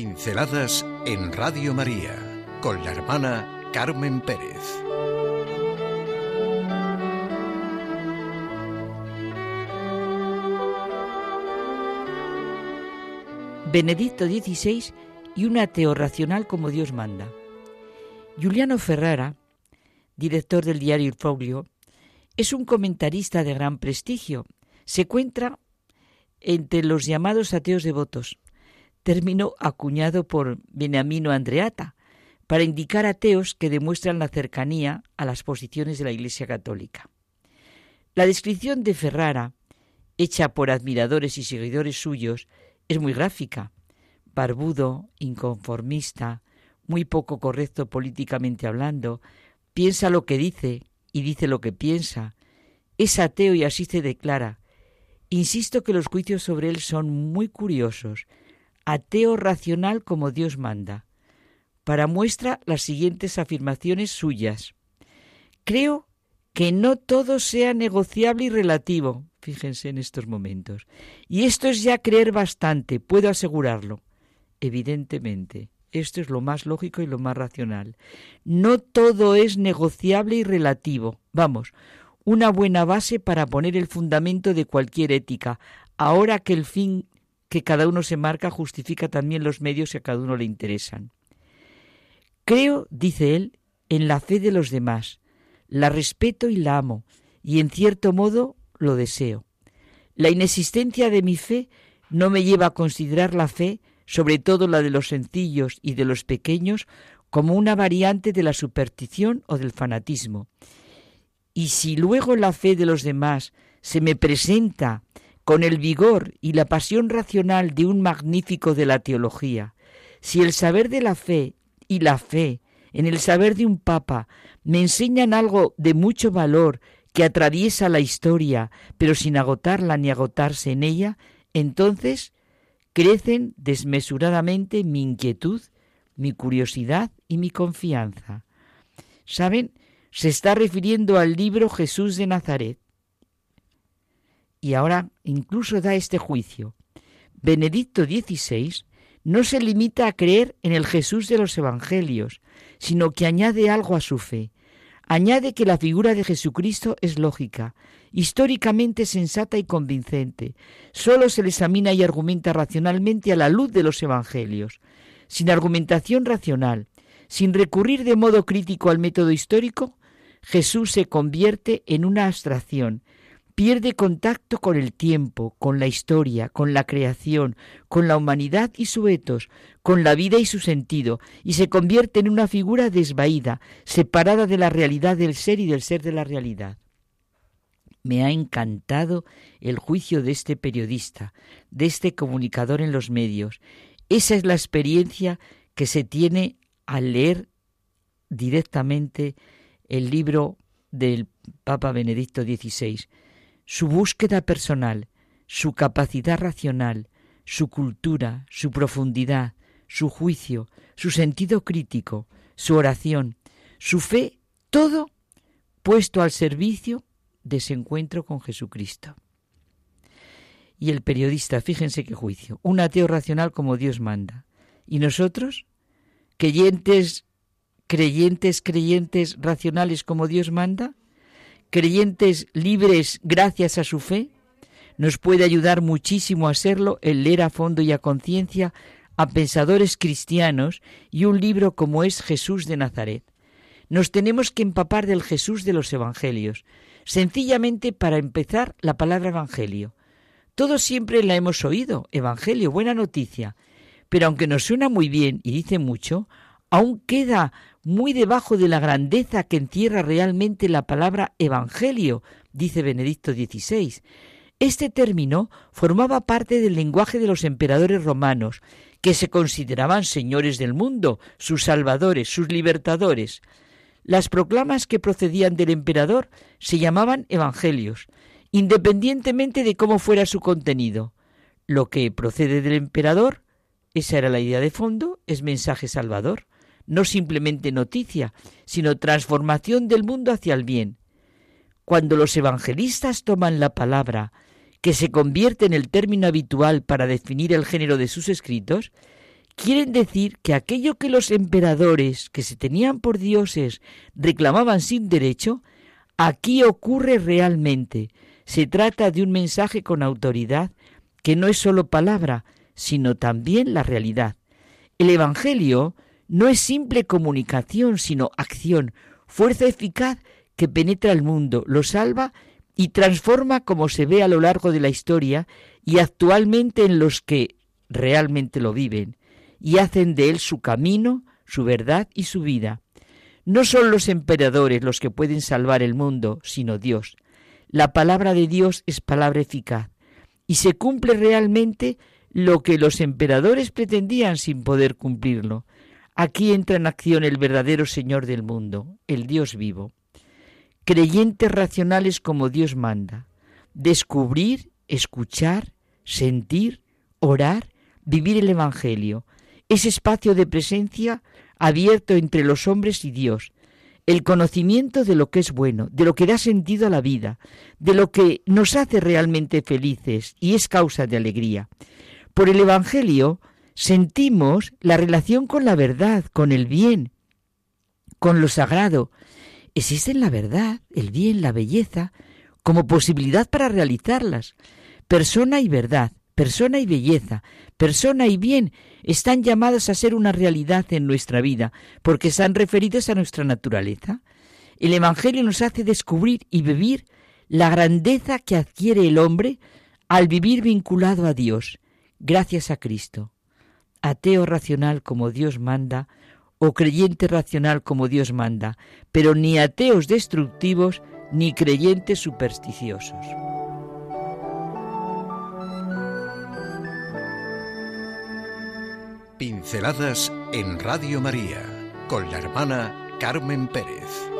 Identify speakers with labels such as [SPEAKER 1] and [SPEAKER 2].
[SPEAKER 1] Pinceladas en Radio María con la hermana Carmen Pérez.
[SPEAKER 2] Benedicto XVI y un ateo racional como Dios manda. Giuliano Ferrara, director del diario Il Foglio, es un comentarista de gran prestigio. Se encuentra entre los llamados ateos devotos, término acuñado por Beniamino Andreata, para indicar ateos que demuestran la cercanía a las posiciones de la Iglesia Católica. La descripción de Ferrara, hecha por admiradores y seguidores suyos, es muy gráfica. Barbudo, inconformista, muy poco correcto políticamente hablando, piensa lo que dice y dice lo que piensa. Es ateo y así se declara. Insisto que los juicios sobre él son muy curiosos. Ateo racional como Dios manda. Para muestra las siguientes afirmaciones suyas. Creo que no todo sea negociable y relativo. Fíjense en estos momentos. Y esto es ya creer bastante, puedo asegurarlo. Evidentemente, esto es lo más lógico y lo más racional. No todo es negociable y relativo. Vamos, una buena base para poner el fundamento de cualquier ética, ahora que el fin que cada uno se marca justifica también los medios que a cada uno le interesan. Creo, dice él, en la fe de los demás, la respeto y la amo, y en cierto modo lo deseo. La inexistencia de mi fe no me lleva a considerar la fe, sobre todo la de los sencillos y de los pequeños, como una variante de la superstición o del fanatismo, y si luego la fe de los demás se me presenta con el vigor y la pasión racional de un magnífico de la teología, si el saber de la fe y la fe en el saber de un papa me enseñan algo de mucho valor que atraviesa la historia, pero sin agotarla ni agotarse en ella, entonces crecen desmesuradamente mi inquietud, mi curiosidad y mi confianza. ¿Saben? se está refiriendo al libro Jesús de Nazaret. Y ahora incluso da este juicio. Benedicto XVI no se limita a creer en el Jesús de los Evangelios, sino que añade algo a su fe. Añade que la figura de Jesucristo es lógica, históricamente sensata y convincente. Solo se le examina y argumenta racionalmente a la luz de los Evangelios. Sin argumentación racional, sin recurrir de modo crítico al método histórico, Jesús se convierte en una abstracción, pierde contacto con el tiempo, con la historia, con la creación, con la humanidad y su etos, con la vida y su sentido, y se convierte en una figura desvaída, separada de la realidad del ser y del ser de la realidad. Me ha encantado el juicio de este periodista, de este comunicador en los medios. Esa es la experiencia que se tiene al leer directamente el libro del Papa Benedicto XVI, su búsqueda personal, su capacidad racional, su cultura, su profundidad, su juicio, su sentido crítico, su oración, su fe, todo puesto al servicio de ese encuentro con Jesucristo. Y el periodista, fíjense qué juicio, un ateo racional como Dios manda. Y nosotros, creyentes creyentes, creyentes racionales como Dios manda, creyentes libres gracias a su fe, nos puede ayudar muchísimo a serlo el leer a fondo y a conciencia a pensadores cristianos y un libro como es Jesús de Nazaret. Nos tenemos que empapar del Jesús de los Evangelios, sencillamente para empezar la palabra Evangelio. Todos siempre la hemos oído, Evangelio, buena noticia, pero aunque nos suena muy bien y dice mucho, aún queda muy debajo de la grandeza que encierra realmente la palabra Evangelio, dice Benedicto XVI. Este término formaba parte del lenguaje de los emperadores romanos, que se consideraban señores del mundo, sus salvadores, sus libertadores. Las proclamas que procedían del emperador se llamaban evangelios, independientemente de cómo fuera su contenido. Lo que procede del emperador, esa era la idea de fondo, es mensaje salvador no simplemente noticia, sino transformación del mundo hacia el bien. Cuando los evangelistas toman la palabra, que se convierte en el término habitual para definir el género de sus escritos, quieren decir que aquello que los emperadores que se tenían por dioses reclamaban sin derecho, aquí ocurre realmente. Se trata de un mensaje con autoridad que no es solo palabra, sino también la realidad. El Evangelio no es simple comunicación, sino acción, fuerza eficaz que penetra el mundo, lo salva y transforma como se ve a lo largo de la historia y actualmente en los que realmente lo viven y hacen de él su camino, su verdad y su vida. No son los emperadores los que pueden salvar el mundo, sino Dios. La palabra de Dios es palabra eficaz y se cumple realmente lo que los emperadores pretendían sin poder cumplirlo. Aquí entra en acción el verdadero Señor del mundo, el Dios vivo. Creyentes racionales como Dios manda. Descubrir, escuchar, sentir, orar, vivir el Evangelio, ese espacio de presencia abierto entre los hombres y Dios, el conocimiento de lo que es bueno, de lo que da sentido a la vida, de lo que nos hace realmente felices y es causa de alegría. Por el Evangelio sentimos la relación con la verdad, con el bien, con lo sagrado. Existen la verdad, el bien, la belleza, como posibilidad para realizarlas. Persona y verdad, persona y belleza, persona y bien están llamadas a ser una realidad en nuestra vida, porque están referidas a nuestra naturaleza. El Evangelio nos hace descubrir y vivir la grandeza que adquiere el hombre al vivir vinculado a Dios, gracias a Cristo. Ateo racional como Dios manda, o creyente racional como Dios manda, pero ni ateos destructivos ni creyentes supersticiosos.
[SPEAKER 1] Pinceladas en Radio María con la hermana Carmen Pérez.